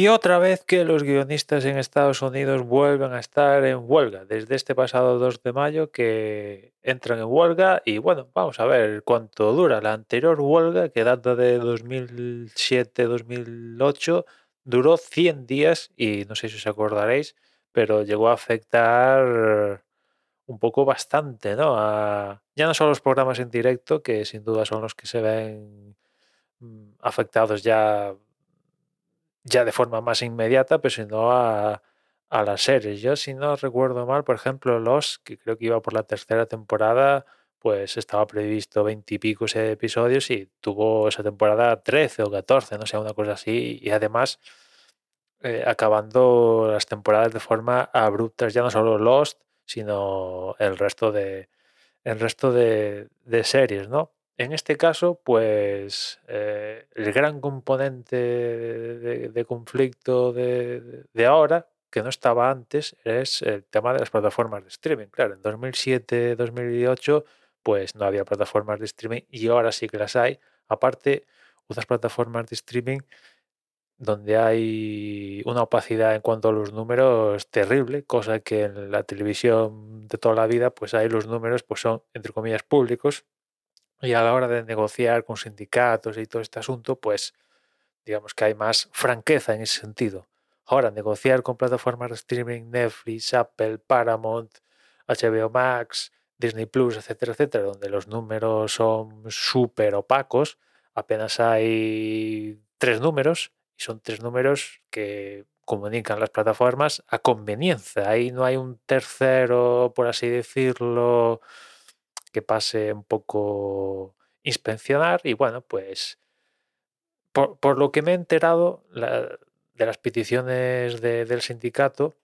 Y otra vez que los guionistas en Estados Unidos vuelven a estar en huelga, desde este pasado 2 de mayo que entran en huelga y bueno, vamos a ver cuánto dura. La anterior huelga, que data de 2007-2008, duró 100 días y no sé si os acordaréis, pero llegó a afectar un poco bastante, ¿no? ya no solo los programas en directo, que sin duda son los que se ven mm, afectados ya ya de forma más inmediata, pero sino a, a las series. Yo, si no recuerdo mal, por ejemplo, Los, que creo que iba por la tercera temporada, pues estaba previsto veintipico episodios y tuvo esa temporada 13 o 14, no sé, una cosa así. Y además, eh, acabando las temporadas de forma abrupta, ya no solo Lost, sino el resto de, el resto de, de series, ¿no? En este caso, pues eh, el gran componente de, conflicto de, ahora, que no estaba antes, es el tema de las plataformas de streaming. Claro, en 2007, 2008, pues no había plataformas de streaming y ahora sí que las hay. Aparte, otras plataformas de streaming donde hay una opacidad en cuanto a los números terrible, cosa que en la televisión de toda la vida, pues hay los números, pues son, entre comillas, públicos, y a la hora de negociar con sindicatos y todo este asunto, pues digamos que hay más franqueza en ese sentido. Ahora, negociar con plataformas de streaming, Netflix, Apple, Paramount, HBO Max, Disney Plus, etcétera, etcétera, donde los números son súper opacos, apenas hay tres números y son tres números que comunican las plataformas a conveniencia. Ahí no hay un tercero, por así decirlo, que pase un poco inspeccionar y bueno, pues por, lo que me he enterado de las peticiones del sindicato,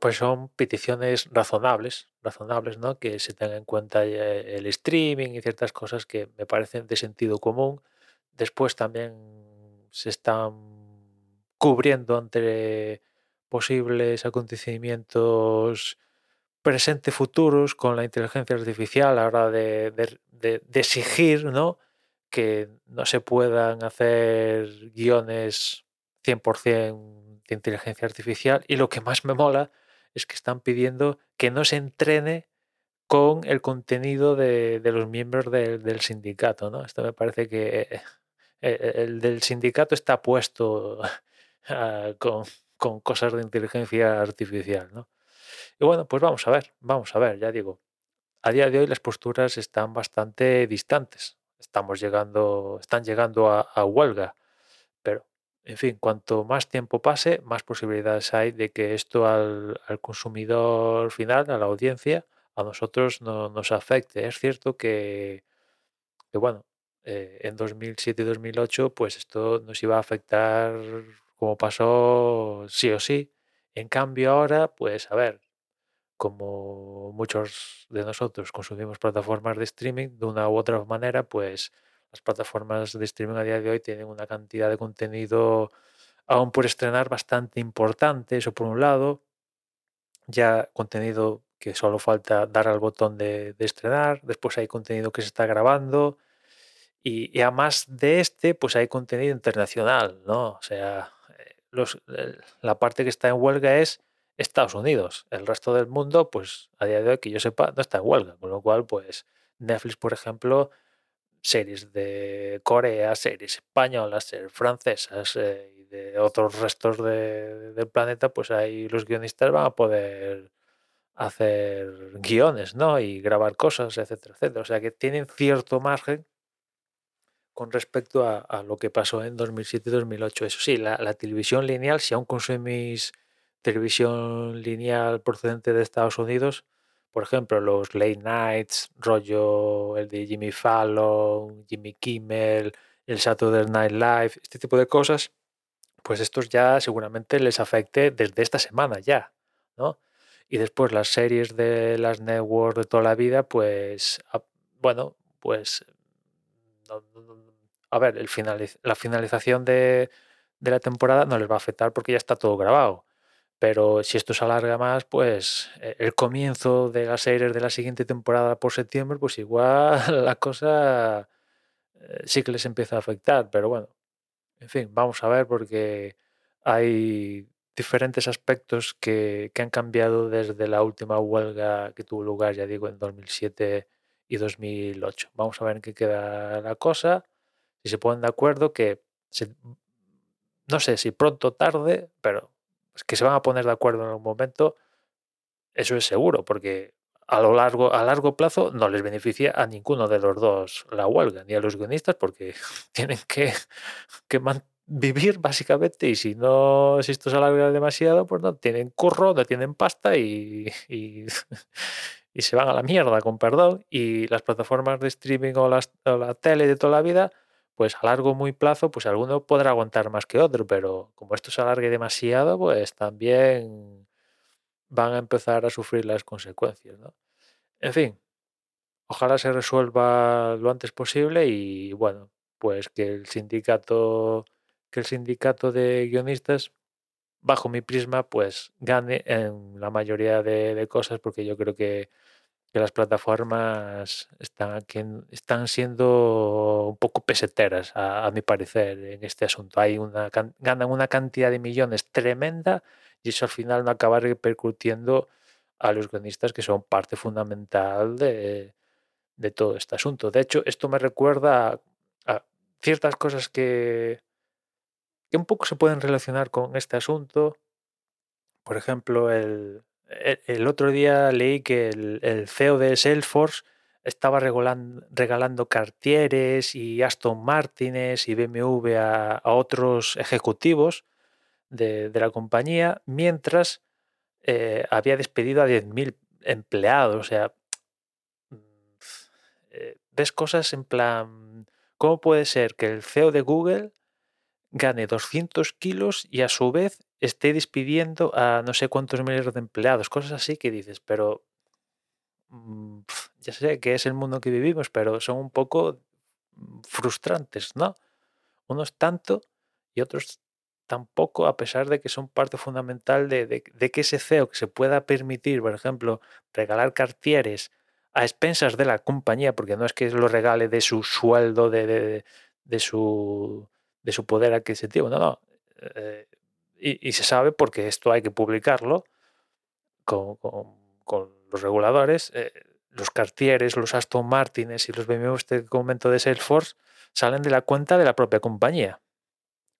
pues son peticiones razonables, razonables, ¿no? Que se tenga en cuenta el streaming y ciertas cosas que me parecen de sentido común. Después también se están cubriendo ante posibles acontecimientos presente futuros con la inteligencia artificial a la hora de, exigir ¿no? que no se puedan hacer guiones 100% de inteligencia artificial y lo que más me mola es que están pidiendo que no se entrene con el contenido de, los miembros del sindicato. ¿no? Esto me parece que eh, eh, el del sindicato está puesto ah, con, con cosas de inteligencia artificial. ¿no? Y bueno, pues vamos a ver, vamos a ver, ya digo, a día de hoy las posturas están bastante distantes. Estamos llegando, están llegando a, huelga, pero en fin, cuanto más tiempo pase, más posibilidades hay de que esto al, consumidor final, a la audiencia, a nosotros no nos afecte. Es cierto que, que bueno, eh, en 2007 y 2008, pues esto nos iba a afectar como pasó sí o sí. En cambio ahora, pues a ver, como muchos de nosotros consumimos plataformas de streaming, de una u otra manera, pues las plataformas de streaming a día de hoy tienen una cantidad de contenido aún por estrenar bastante importante, eso por un lado, ya contenido que solo falta dar al botón de, estrenar, después hay contenido que se está grabando y, además de este, pues hay contenido internacional, ¿no? O sea, eh, la parte que está en huelga es Estados Unidos. El resto del mundo, pues a día de hoy que yo sepa, no está en huelga. Con lo cual, pues Netflix, por ejemplo, series de Corea, series españolas, series francesas eh, y de otros restos del planeta, pues ahí los guionistas van a poder hacer guiones, ¿no? Y grabar cosas, etcétera, etcétera. O sea que tienen cierto margen con respecto a, lo que pasó en 2007 y 2008. Eso sí, la, la televisión lineal, si aún consumís televisión lineal procedente de Estados Unidos, por ejemplo, los late nights, rollo el de Jimmy Fallon, Jimmy Kimmel, el Saturday Night Live, este tipo de cosas, pues estos ya seguramente les afecte desde esta semana ya, ¿no? Y después las series de las networks de toda la vida, pues, bueno, pues, a ver, el la finalización de, de la temporada no les va a afectar porque ya está todo grabado pero si esto se alarga más, pues eh, el comienzo de las series de la siguiente temporada por septiembre, pues igual la cosa eh, sí que les empieza a afectar. Pero bueno, en fin, vamos a ver porque hay diferentes aspectos que, que han cambiado desde la última huelga que tuvo lugar, ya digo, en 2007 y 2008. Vamos a ver en qué queda la cosa, si se ponen de acuerdo, que no sé si pronto o tarde, pero que se van a poner de acuerdo en algún momento, eso es seguro, porque a lo largo, a largo plazo no les beneficia a ninguno de los dos la huelga, ni a los guionistas, porque tienen que, que vivir básicamente, y si no, si esto se alarga demasiado, pues no tienen curro, no tienen pasta y, y, y se van a la mierda, con perdón, y las plataformas de streaming o, las, o la tele de toda la vida, pues a largo muy plazo, pues alguno podrá aguantar más que otro, pero como esto se alargue demasiado, pues también van a empezar a sufrir las consecuencias, ¿no? En fin, ojalá se resuelva lo antes posible y bueno, pues que el sindicato, que el sindicato de guionistas, bajo mi prisma, pues gane en la mayoría de, de cosas, porque yo creo que, que las plataformas están, están siendo un poco peseteras, a, mi parecer, en este asunto. Hay una, ganan una cantidad de millones tremenda y eso al final no acaba repercutiendo a los guionistas que son parte fundamental de, de todo este asunto. De hecho, esto me recuerda a ciertas cosas que, que un poco se pueden relacionar con este asunto. Por ejemplo, el, el- el otro día leí que el, CEO de Salesforce estaba regalan- regalando Cartieres y Aston Martines y BMW a, otros ejecutivos de, de la compañía, mientras eh, había despedido a 10.000 empleados. O sea, mm, eh, ves cosas en plan, ¿cómo puede ser que el CEO de Google gane 200 kilos y a su vez esté despidiendo a no sé cuántos miles de empleados? Cosas así que dices, pero mm, ya sé que es el mundo que vivimos, pero son un poco mm, frustrantes, ¿no? Unos tanto y otros tampoco, a pesar de que son parte fundamental de, de- de que ese CEO que se pueda permitir, por ejemplo, regalar cartieres a expensas de la compañía, porque no es que lo regale de su sueldo, de, de- de su, de su poder adquisitivo, no, no. eh, y, se sabe porque esto hay que publicarlo con, los reguladores. eh, los Cartieres, los Aston Martines y los BMW este comento de Salesforce salen de la cuenta de la propia compañía.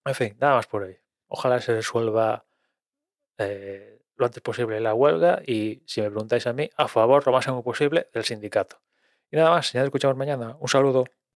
En fin, nada más por hoy. Ojalá se resuelva eh, lo antes posible la huelga y, si me preguntáis a mí, a favor lo máximo posible del sindicato. Y nada más, ya escuchamos mañana. Un saludo.